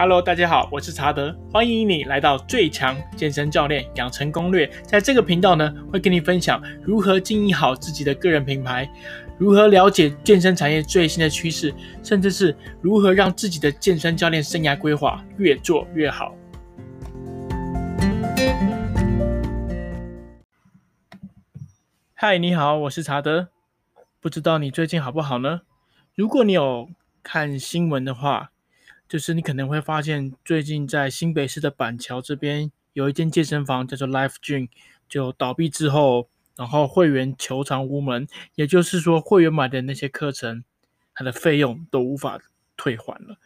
Hello，大家好，我是查德，欢迎你来到最强健身教练养成攻略。在这个频道呢，会跟你分享如何经营好自己的个人品牌，如何了解健身产业最新的趋势，甚至是如何让自己的健身教练生涯规划越做越好。嗨，你好，我是查德，不知道你最近好不好呢？如果你有看新闻的话，就是你可能会发现，最近在新北市的板桥这边有一间健身房叫做 Life Gym，就倒闭之后，然后会员求偿无门，也就是说，会员买的那些课程，它的费用都无法退还了。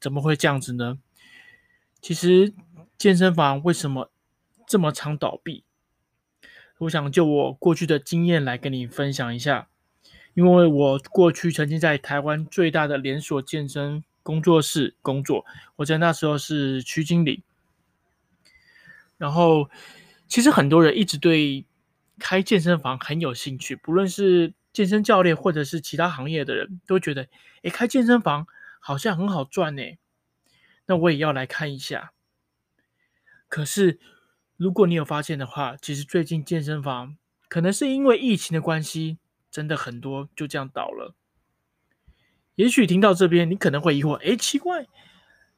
怎么会这样子呢？其实健身房为什么这么常倒闭？我想就我过去的经验来跟你分享一下，因为我过去曾经在台湾最大的连锁健身。工作室工作，我在那时候是区经理。然后，其实很多人一直对开健身房很有兴趣，不论是健身教练或者是其他行业的人，都觉得，诶，开健身房好像很好赚呢。那我也要来看一下。可是，如果你有发现的话，其实最近健身房可能是因为疫情的关系，真的很多就这样倒了。也许听到这边，你可能会疑惑：诶，奇怪，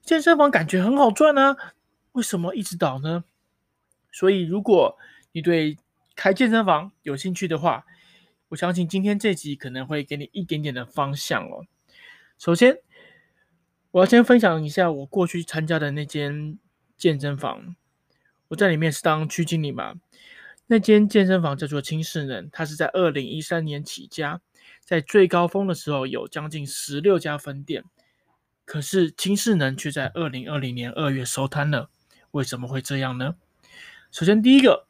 健身房感觉很好赚啊，为什么一直倒呢？所以，如果你对开健身房有兴趣的话，我相信今天这集可能会给你一点点的方向哦。首先，我要先分享一下我过去参加的那间健身房，我在里面是当区经理嘛。那间健身房叫做轻适能，它是在二零一三年起家。在最高峰的时候，有将近十六家分店，可是轻适能却在二零二零年二月收摊了。为什么会这样呢？首先，第一个，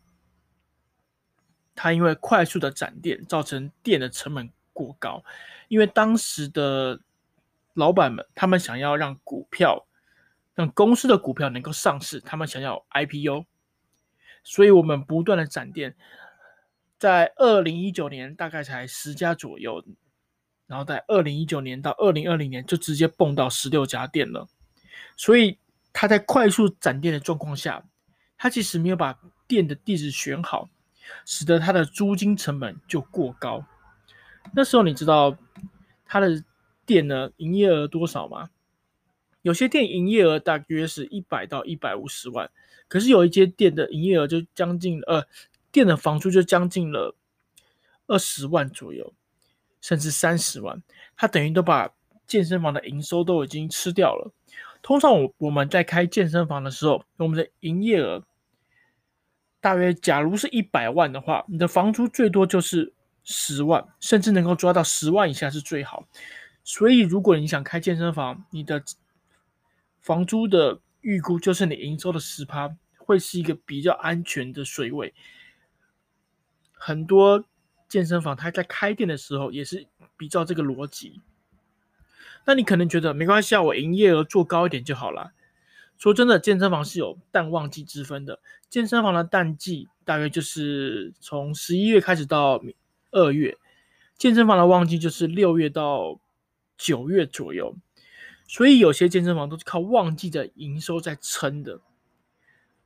它因为快速的展店，造成店的成本过高。因为当时的老板们，他们想要让股票，让公司的股票能够上市，他们想要 IPO，所以我们不断的展店。在二零一九年大概才十家左右，然后在二零一九年到二零二零年就直接蹦到十六家店了。所以他在快速展店的状况下，他其实没有把店的地址选好，使得他的租金成本就过高。那时候你知道他的店呢营业额多少吗？有些店营业额大约是一百到一百五十万，可是有一间店的营业额就将近呃。店的房租就将近了二十万左右，甚至三十万，他等于都把健身房的营收都已经吃掉了。通常我我们在开健身房的时候，我们的营业额大约，假如是一百万的话，你的房租最多就是十万，甚至能够抓到十万以下是最好。所以如果你想开健身房，你的房租的预估就是你营收的十趴，会是一个比较安全的水位。很多健身房，它在开店的时候也是比较这个逻辑。那你可能觉得没关系啊，我营业额做高一点就好了。说真的，健身房是有淡旺季之分的。健身房的淡季大约就是从十一月开始到二月，健身房的旺季就是六月到九月左右。所以有些健身房都是靠旺季的营收在撑的。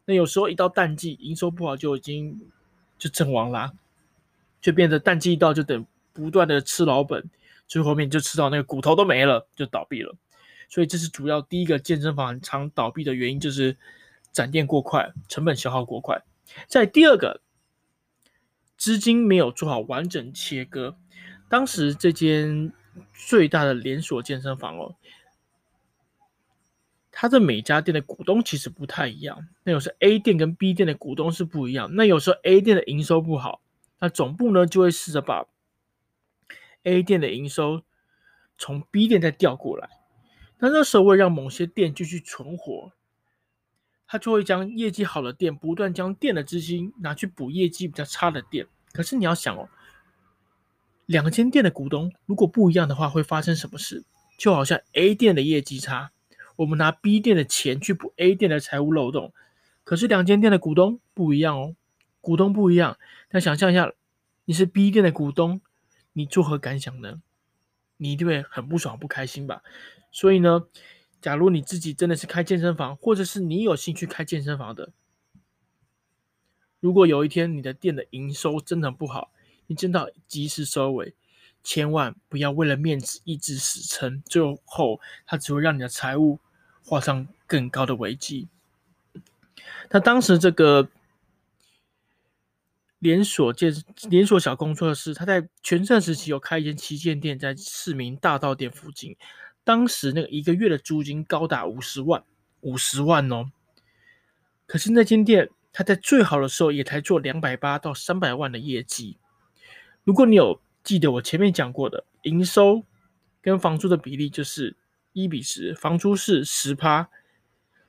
那有时候一到淡季，营收不好就已经就阵亡啦。就变得淡季一到就等不断的吃老本，最后面就吃到那个骨头都没了，就倒闭了。所以这是主要第一个健身房常倒闭的原因，就是展店过快，成本消耗过快。在第二个，资金没有做好完整切割。当时这间最大的连锁健身房哦，它的每家店的股东其实不太一样。那有时候 A 店跟 B 店的股东是不一样。那有时候 A 店的营收不好。那总部呢，就会试着把 A 店的营收从 B 店再调过来。那那时候为了让某些店继续存活，他就会将业绩好的店不断将店的资金拿去补业绩比较差的店。可是你要想哦，两间店的股东如果不一样的话，会发生什么事？就好像 A 店的业绩差，我们拿 B 店的钱去补 A 店的财务漏洞。可是两间店的股东不一样哦。股东不一样，那想象一下，你是 B 店的股东，你作何感想呢？你一定会很不爽、不开心吧？所以呢，假如你自己真的是开健身房，或者是你有兴趣开健身房的，如果有一天你的店的营收真的不好，你真的及时收尾，千万不要为了面子一直死撑，最后它只会让你的财务画上更高的危机。那当时这个连锁健连锁小工作室，他在全盛时期有开一间旗舰店，在市民大道店附近。当时那个一个月的租金高达五十万，五十万哦。可是那间店，它在最好的时候也才做两百八到三百万的业绩。如果你有记得我前面讲过的营收跟房租的比例，就是一比十，房租是十趴，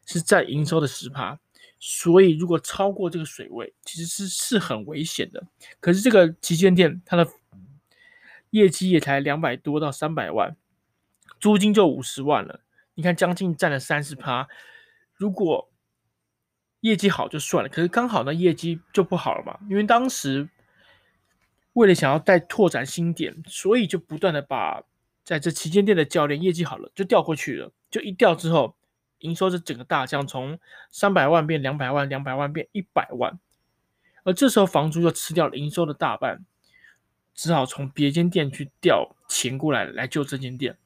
是占营收的十趴。所以如果超过这个水位，其实是是很危险的。可是这个旗舰店，它的业绩也才两百多到三百万。租金就五十万了，你看将近占了三十趴。如果业绩好就算了，可是刚好呢业绩就不好了嘛，因为当时为了想要再拓展新店，所以就不断的把在这旗舰店的教练业绩好了就调过去了，就一调之后，营收是整个大降，从三百万变两百万，两百万变一百万，而这时候房租又吃掉了营收的大半，只好从别间店去调钱过来来救这间店。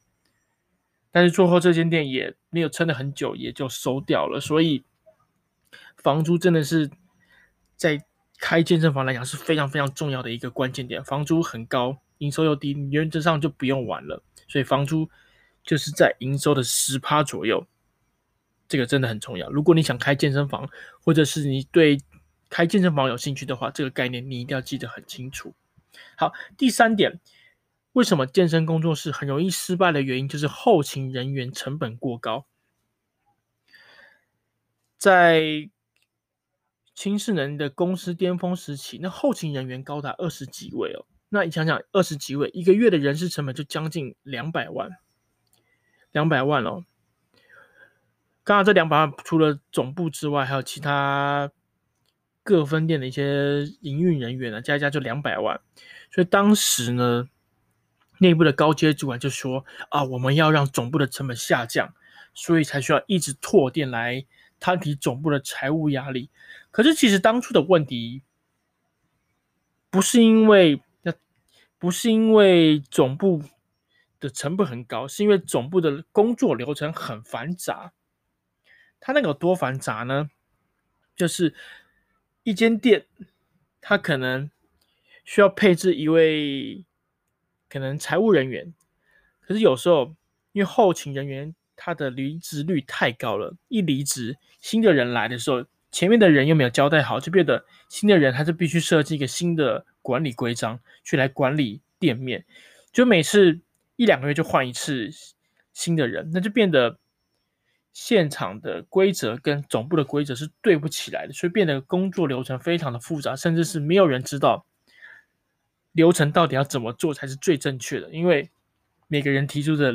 但是最后这间店也没有撑得很久，也就收掉了。所以房租真的是在开健身房来讲是非常非常重要的一个关键点。房租很高，营收又低，原则上就不用玩了。所以房租就是在营收的十趴左右，这个真的很重要。如果你想开健身房，或者是你对开健身房有兴趣的话，这个概念你一定要记得很清楚。好，第三点。为什么健身工作室很容易失败的原因，就是后勤人员成本过高。在青世能的公司巅峰时期，那后勤人员高达二十几位哦。那你想想，二十几位，一个月的人事成本就将近两百万，两百万哦。刚刚这两百万，除了总部之外，还有其他各分店的一些营运人员呢，加一加就两百万。所以当时呢。内部的高阶主管就说：“啊，我们要让总部的成本下降，所以才需要一直拓店来摊提总部的财务压力。可是，其实当初的问题不是因为不是因为总部的成本很高，是因为总部的工作流程很繁杂。它那个多繁杂呢？就是一间店，它可能需要配置一位。”可能财务人员，可是有时候因为后勤人员他的离职率太高了，一离职，新的人来的时候，前面的人又没有交代好，就变得新的人他就必须设计一个新的管理规章去来管理店面，就每次一两个月就换一次新的人，那就变得现场的规则跟总部的规则是对不起来的，所以变得工作流程非常的复杂，甚至是没有人知道。流程到底要怎么做才是最正确的？因为每个人提出的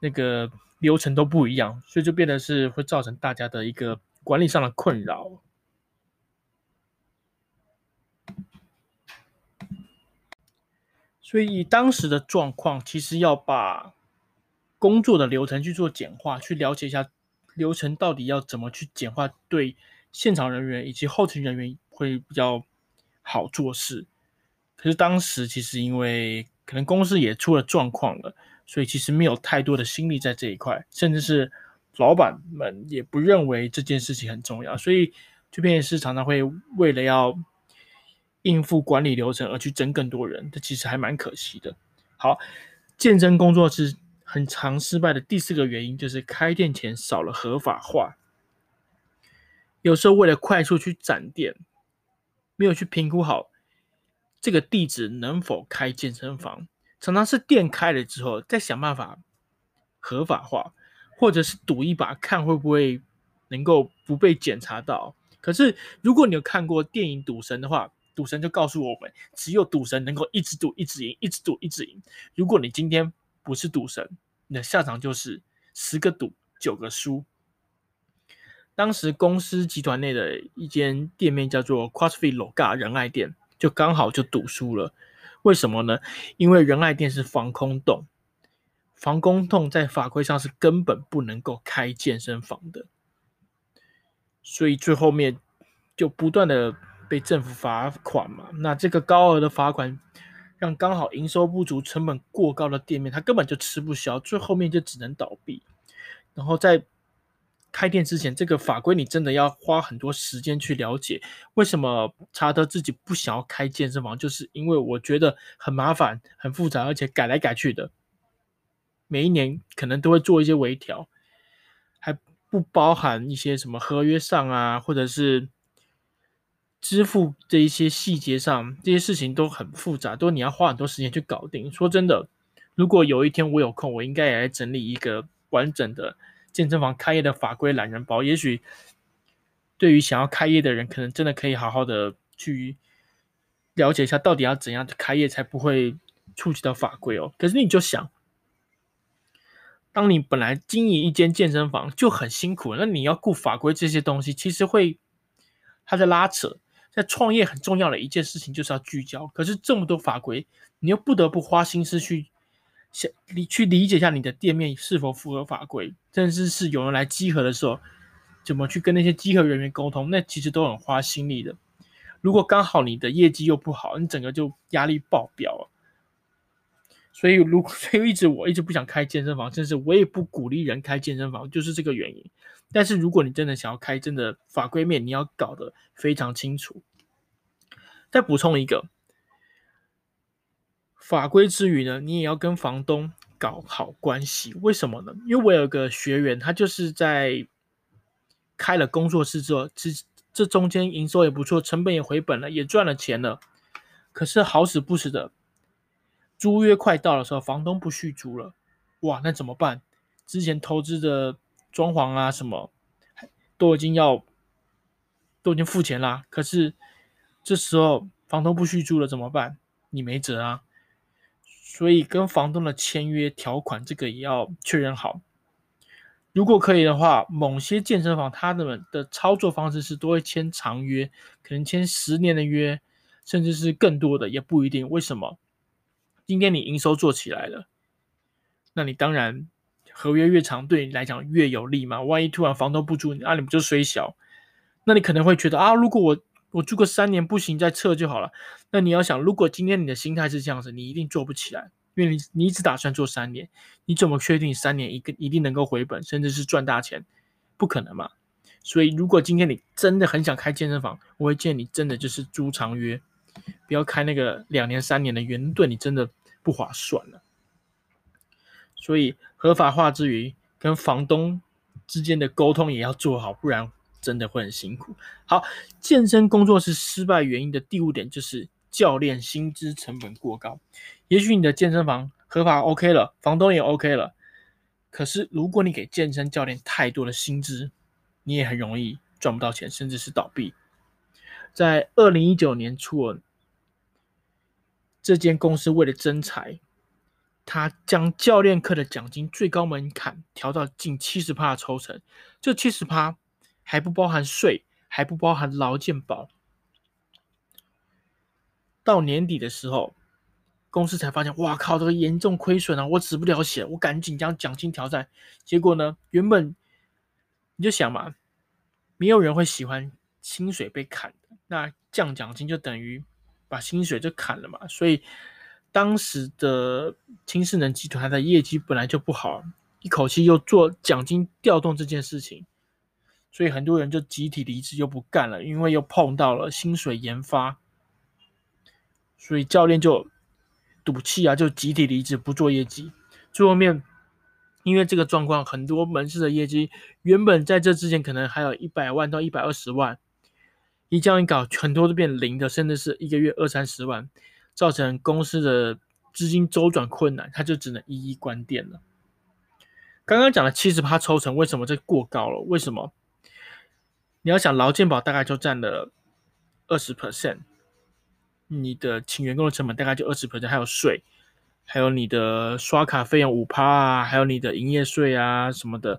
那个流程都不一样，所以就变得是会造成大家的一个管理上的困扰。所以以当时的状况，其实要把工作的流程去做简化，去了解一下流程到底要怎么去简化，对现场人员以及后勤人员会比较好做事。可是当时其实因为可能公司也出了状况了，所以其实没有太多的心力在这一块，甚至是老板们也不认为这件事情很重要，所以这边也是常常会为了要应付管理流程而去争更多人，这其实还蛮可惜的。好，健身工作室很常失败的第四个原因就是开店前少了合法化，有时候为了快速去展店，没有去评估好。这个地址能否开健身房？常常是店开了之后，再想办法合法化，或者是赌一把，看会不会能够不被检查到。可是，如果你有看过电影《赌神》的话，赌神就告诉我们，只有赌神能够一直赌、一直赢、一直赌、一直赢。如果你今天不是赌神，你的下场就是十个赌九个输。当时公司集团内的一间店面叫做 CrossFit Loga 仁爱店。就刚好就赌输了，为什么呢？因为仁爱店是防空洞，防空洞在法规上是根本不能够开健身房的，所以最后面就不断的被政府罚款嘛。那这个高额的罚款，让刚好营收不足、成本过高的店面，它根本就吃不消，最后面就只能倒闭。然后在开店之前，这个法规你真的要花很多时间去了解。为什么查德自己不想要开健身房？就是因为我觉得很麻烦、很复杂，而且改来改去的。每一年可能都会做一些微调，还不包含一些什么合约上啊，或者是支付这一些细节上，这些事情都很复杂，都你要花很多时间去搞定。说真的，如果有一天我有空，我应该也来整理一个完整的。健身房开业的法规懒人包，也许对于想要开业的人，可能真的可以好好的去了解一下，到底要怎样开业才不会触及到法规哦。可是你就想，当你本来经营一间健身房就很辛苦，那你要顾法规这些东西，其实会他在拉扯。在创业很重要的一件事情就是要聚焦，可是这么多法规，你又不得不花心思去。想你去理解一下你的店面是否符合法规，甚至是有人来集合的时候，怎么去跟那些集合人员沟通，那其实都很花心力的。如果刚好你的业绩又不好，你整个就压力爆表了。所以，如所以一直我一直不想开健身房，甚至我也不鼓励人开健身房，就是这个原因。但是，如果你真的想要开，真的法规面你要搞得非常清楚。再补充一个。法规之余呢，你也要跟房东搞好关系。为什么呢？因为我有个学员，他就是在开了工作室之后，这这中间营收也不错，成本也回本了，也赚了钱了。可是好死不死的，租约快到的时候，房东不续租了。哇，那怎么办？之前投资的装潢啊什么，都已经要都已经付钱啦。可是这时候房东不续租了，怎么办？你没辙啊。所以跟房东的签约条款，这个也要确认好。如果可以的话，某些健身房他们的操作方式是都会签长约，可能签十年的约，甚至是更多的，也不一定。为什么？今天你营收做起来了，那你当然合约越长，对你来讲越有利嘛。万一突然房东不租，啊，你不就衰小，那你可能会觉得啊，如果我我住个三年不行，再撤就好了。那你要想，如果今天你的心态是这样子，你一定做不起来，因为你你只打算做三年，你怎么确定三年一个一定能够回本，甚至是赚大钱？不可能嘛。所以，如果今天你真的很想开健身房，我会建议你真的就是租长约，不要开那个两年三年的圆盾你真的不划算了。所以，合法化之余，跟房东之间的沟通也要做好，不然。真的会很辛苦。好，健身工作室失败原因的第五点就是教练薪资成本过高。也许你的健身房合法 OK 了，房东也 OK 了，可是如果你给健身教练太多的薪资，你也很容易赚不到钱，甚至是倒闭。在二零一九年初，这间公司为了征才，他将教练课的奖金最高门槛调到近七十趴的抽成，这七十趴。还不包含税，还不包含劳健保。到年底的时候，公司才发现，哇靠，这个严重亏损啊！我止不了血，我赶紧将奖金调整。结果呢，原本你就想嘛，没有人会喜欢薪水被砍的，那降奖金就等于把薪水就砍了嘛。所以当时的轻适能集团的业绩本来就不好，一口气又做奖金调动这件事情。所以很多人就集体离职，又不干了，因为又碰到了薪水研发，所以教练就赌气啊，就集体离职，不做业绩。最后面因为这个状况，很多门市的业绩原本在这之前可能还有一百万到一百二十万，一这样一搞，很多都变零的，甚至是一个月二三十万，造成公司的资金周转困难，他就只能一一关店了。刚刚讲的七十趴抽成，为什么这过高了？为什么？你要想劳健保大概就占了二十 percent，你的请员工的成本大概就二十 percent，还有税，还有你的刷卡费用五趴啊，还有你的营业税啊什么的，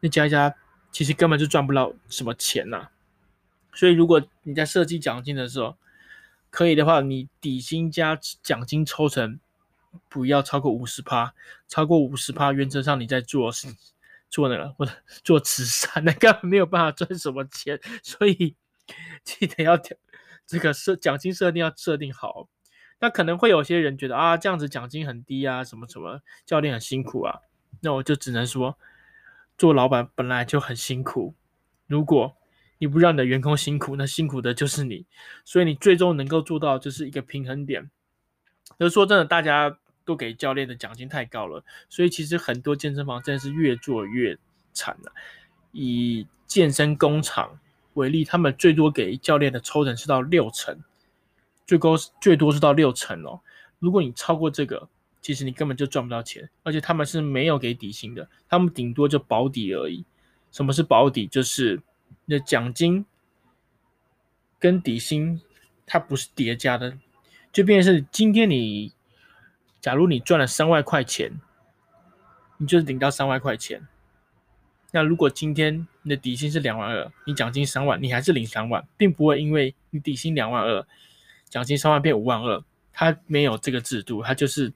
那加一加，其实根本就赚不到什么钱呐。所以如果你在设计奖金的时候，可以的话，你底薪加奖金抽成不要超过五十趴，超过五十趴，原则上你在做做那个或者做慈善，那根本没有办法赚什么钱，所以记得要这个设奖金设定要设定好。那可能会有些人觉得啊，这样子奖金很低啊，什么什么，教练很辛苦啊，那我就只能说，做老板本来就很辛苦，如果你不让你的员工辛苦，那辛苦的就是你，所以你最终能够做到就是一个平衡点。就是说真的，大家都给教练的奖金太高了，所以其实很多健身房真的是越做越惨了。以健身工厂为例，他们最多给教练的抽成是到六成，最高最多是到六成哦。如果你超过这个，其实你根本就赚不到钱，而且他们是没有给底薪的，他们顶多就保底而已。什么是保底？就是你的奖金跟底薪它不是叠加的。就变成是今天你，假如你赚了三万块钱，你就是领到三万块钱。那如果今天你的底薪是两万二，你奖金三万，你还是领三万，并不会因为你底薪两万二，奖金三万变五万二。它没有这个制度，它就是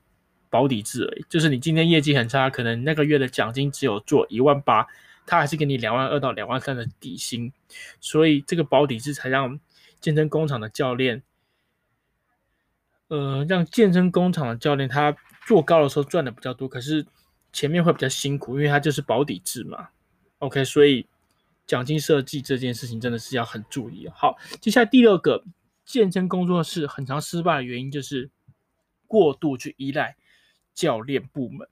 保底制而已。就是你今天业绩很差，可能那个月的奖金只有做一万八，它还是给你两万二到两万三的底薪。所以这个保底制才让健身工厂的教练。呃，让健身工厂的教练他做高的时候赚的比较多，可是前面会比较辛苦，因为他就是保底制嘛。OK，所以奖金设计这件事情真的是要很注意。好，接下来第二个健身工作室很常失败的原因就是过度去依赖教练部门。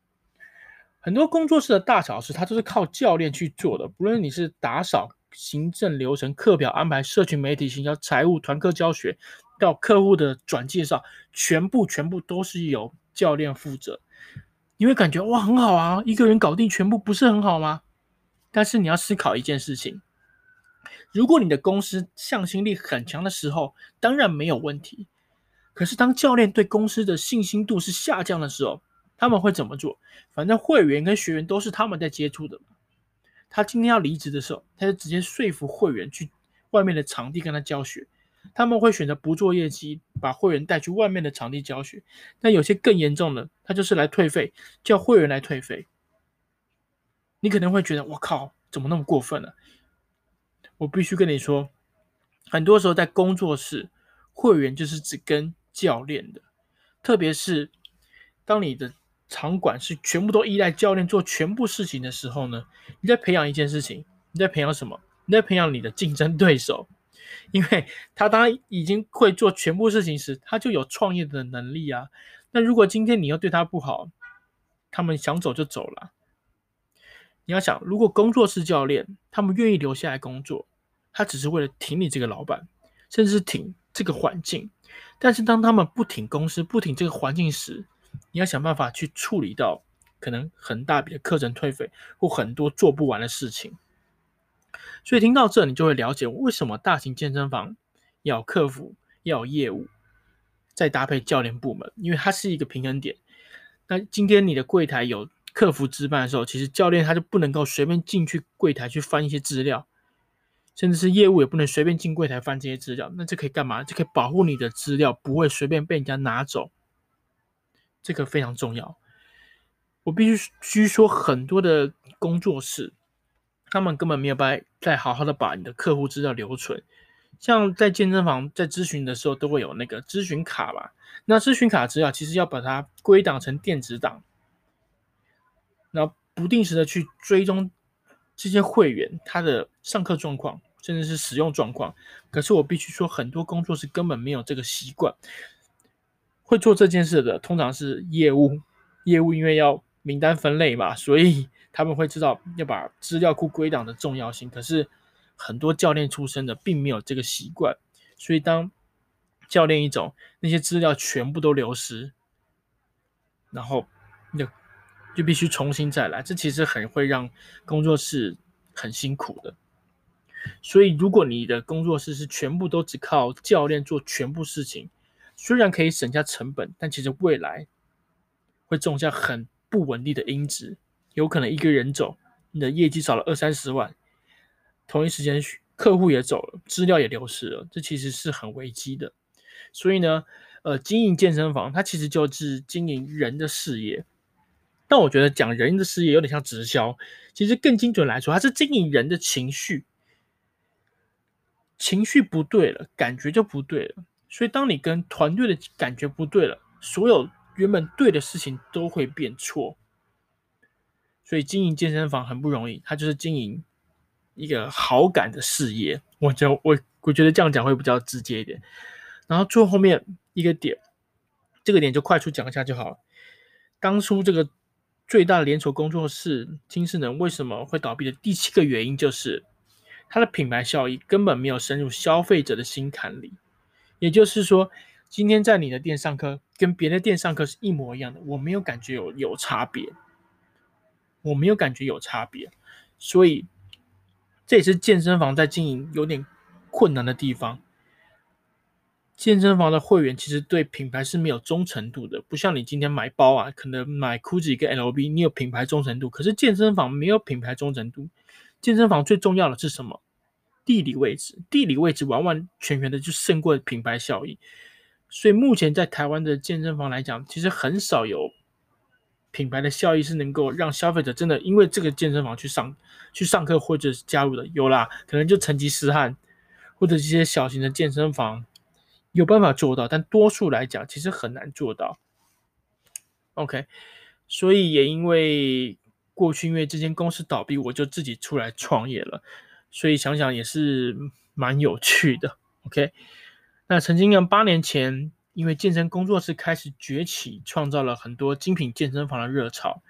很多工作室的大小事，他都是靠教练去做的，不论你是打扫、行政流程、课表安排、社群媒体行销、财务、团课教学。到客户的转介绍，全部全部都是由教练负责。你会感觉哇，很好啊，一个人搞定全部，不是很好吗？但是你要思考一件事情：如果你的公司向心力很强的时候，当然没有问题。可是当教练对公司的信心度是下降的时候，他们会怎么做？反正会员跟学员都是他们在接触的。他今天要离职的时候，他就直接说服会员去外面的场地跟他教学。他们会选择不做业绩，把会员带去外面的场地教学。但有些更严重的，他就是来退费，叫会员来退费。你可能会觉得，我靠，怎么那么过分呢？我必须跟你说，很多时候在工作室，会员就是只跟教练的。特别是当你的场馆是全部都依赖教练做全部事情的时候呢，你在培养一件事情，你在培养什么？你在培养你的竞争对手。因为他当已经会做全部事情时，他就有创业的能力啊。那如果今天你又对他不好，他们想走就走了。你要想，如果工作室教练他们愿意留下来工作，他只是为了挺你这个老板，甚至是挺这个环境。但是当他们不挺公司、不挺这个环境时，你要想办法去处理到可能很大笔的课程退费或很多做不完的事情。所以听到这，你就会了解为什么大型健身房要有客服、要有业务，再搭配教练部门，因为它是一个平衡点。那今天你的柜台有客服值班的时候，其实教练他就不能够随便进去柜台去翻一些资料，甚至是业务也不能随便进柜台翻这些资料。那这可以干嘛？这可以保护你的资料不会随便被人家拿走，这个非常重要。我必须需说，很多的工作室。他们根本没有办法再好好的把你的客户资料留存，像在健身房在咨询的时候都会有那个咨询卡吧，那咨询卡资料其实要把它归档成电子档，然后不定时的去追踪这些会员他的上课状况，甚至是使用状况。可是我必须说，很多工作是根本没有这个习惯，会做这件事的通常是业务，业务因为要名单分类嘛，所以。他们会知道要把资料库归档的重要性，可是很多教练出身的并没有这个习惯，所以当教练一走，那些资料全部都流失，然后就就必须重新再来，这其实很会让工作室很辛苦的。所以如果你的工作室是全部都只靠教练做全部事情，虽然可以省下成本，但其实未来会种下很不稳定的因子。有可能一个人走，你的业绩少了二三十万，同一时间客户也走了，资料也流失了，这其实是很危机的。所以呢，呃，经营健身房，它其实就是经营人的事业。但我觉得讲人的事业有点像直销，其实更精准来说，它是经营人的情绪。情绪不对了，感觉就不对了。所以，当你跟团队的感觉不对了，所有原本对的事情都会变错。所以，经营健身房很不容易，它就是经营一个好感的事业。我就我我觉得这样讲会比较直接一点。然后最后面一个点，这个点就快速讲一下就好。当初这个最大连锁工作室金世能为什么会倒闭的第七个原因就是。它的品牌效益根本没有深入消费者的心坎里，也就是说，今天在你的店上课跟别的店上课是一模一样的，我没有感觉有有差别，我没有感觉有差别，所以这也是健身房在经营有点困难的地方。健身房的会员其实对品牌是没有忠诚度的，不像你今天买包啊，可能买 GUCCI 跟 LV，你有品牌忠诚度，可是健身房没有品牌忠诚度。健身房最重要的是什么？地理位置，地理位置完完全全的就胜过品牌效益。所以目前在台湾的健身房来讲，其实很少有品牌的效益是能够让消费者真的因为这个健身房去上去上课或者是加入的。有啦，可能就成吉思汗或者一些小型的健身房有办法做到，但多数来讲其实很难做到。OK，所以也因为。过去因为这间公司倒闭，我就自己出来创业了，所以想想也是蛮有趣的。OK，那曾经呢，八年前因为健身工作室开始崛起，创造了很多精品健身房的热潮。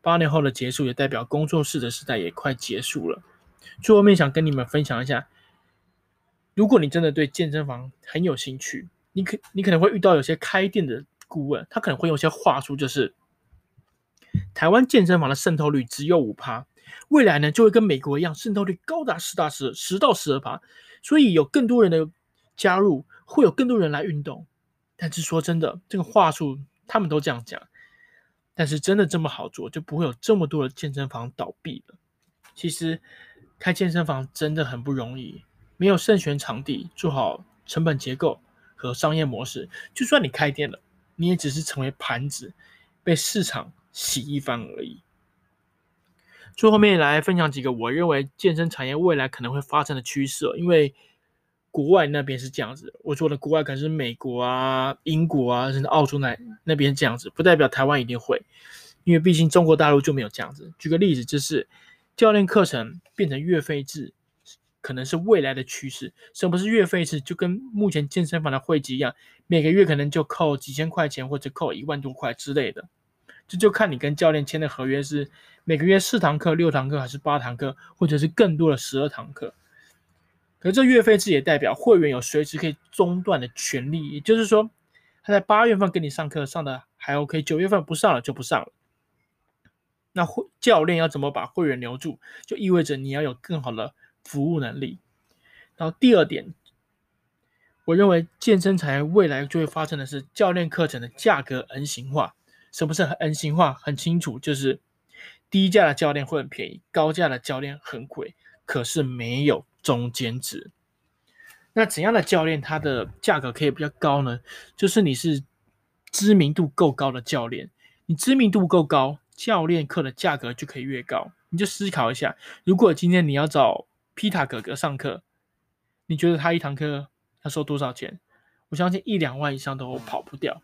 八年后的结束，也代表工作室的时代也快结束了。最后面想跟你们分享一下，如果你真的对健身房很有兴趣，你可你可能会遇到有些开店的顾问，他可能会有些话术，就是。台湾健身房的渗透率只有五趴，未来呢就会跟美国一样，渗透率高达十大十十到十二趴，所以有更多人的加入，会有更多人来运动。但是说真的，这个话术他们都这样讲，但是真的这么好做，就不会有这么多的健身房倒闭了。其实开健身房真的很不容易，没有慎选场地，做好成本结构和商业模式，就算你开店了，你也只是成为盘子，被市场。洗一番而已。最后面来分享几个我认为健身产业未来可能会发生的趋势，因为国外那边是这样子。我说的国外可能是美国啊、英国啊，甚至澳洲那那边这样子，不代表台湾一定会，因为毕竟中国大陆就没有这样子。举个例子，就是教练课程变成月费制，可能是未来的趋势。什么是月费制？就跟目前健身房的会籍一样，每个月可能就扣几千块钱，或者扣一万多块之类的。这就看你跟教练签的合约是每个月四堂课、六堂课还是八堂课，或者是更多的十二堂课。可是这月费制也代表会员有随时可以中断的权利，也就是说，他在八月份给你上课上的还 OK，九月份不上了就不上了。那会教练要怎么把会员留住，就意味着你要有更好的服务能力。然后第二点，我认为健身产业未来就会发生的是教练课程的价格 N 型化。什么是 N 型化？很清楚，就是低价的教练会很便宜，高价的教练很贵，可是没有中间值。那怎样的教练他的价格可以比较高呢？就是你是知名度够高的教练，你知名度够高，教练课的价格就可以越高。你就思考一下，如果今天你要找皮塔哥哥上课，你觉得他一堂课要收多少钱？我相信一两万以上都跑不掉。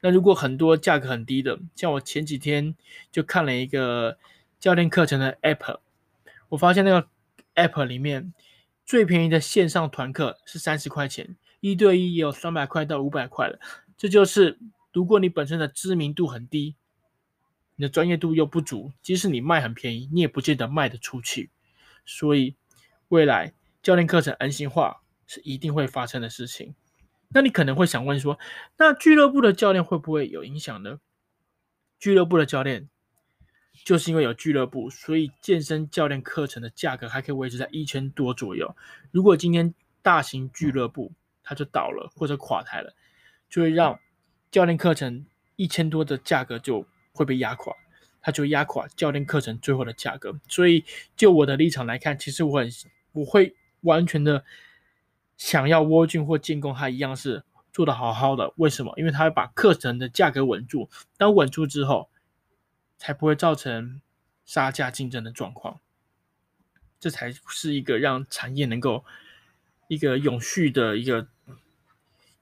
那如果很多价格很低的，像我前几天就看了一个教练课程的 App，我发现那个 App 里面最便宜的线上团课是三十块钱，一对一也有三百块到五百块的。这就是如果你本身的知名度很低，你的专业度又不足，即使你卖很便宜，你也不见得卖得出去。所以未来教练课程 N 型化是一定会发生的事情。那你可能会想问说，那俱乐部的教练会不会有影响呢？俱乐部的教练就是因为有俱乐部，所以健身教练课程的价格还可以维持在一千多左右。如果今天大型俱乐部它就倒了或者垮台了，就会让教练课程一千多的价格就会被压垮，它就压垮教练课程最后的价格。所以就我的立场来看，其实我很我会完全的。想要窝进或进攻，它一样是做得好好的。为什么？因为他会把课程的价格稳住，当稳住之后，才不会造成杀价竞争的状况。这才是一个让产业能够一个永续的一个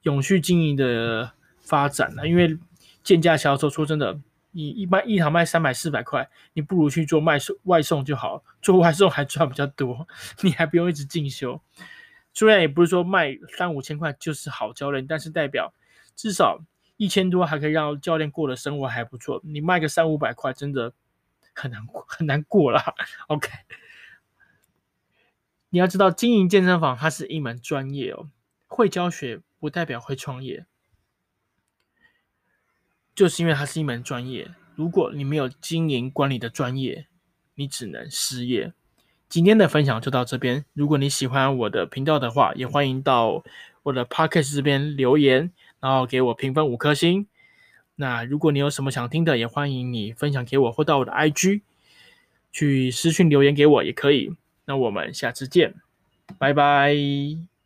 永续经营的发展呢。因为贱价销售，说真的，你一般一堂卖三百四百块，你不如去做卖送外送就好，做外送还赚比较多，你还不用一直进修。虽然也不是说卖三五千块就是好教练，但是代表至少一千多还可以让教练过的生活还不错。你卖个三五百块，真的很难过，很难过啦。OK，你要知道经营健身房它是一门专业哦，会教学不代表会创业，就是因为它是一门专业。如果你没有经营管理的专业，你只能失业。今天的分享就到这边。如果你喜欢我的频道的话，也欢迎到我的 Podcast 这边留言，然后给我评分五颗星。那如果你有什么想听的，也欢迎你分享给我，或到我的 IG 去私讯留言给我也可以。那我们下次见，拜拜。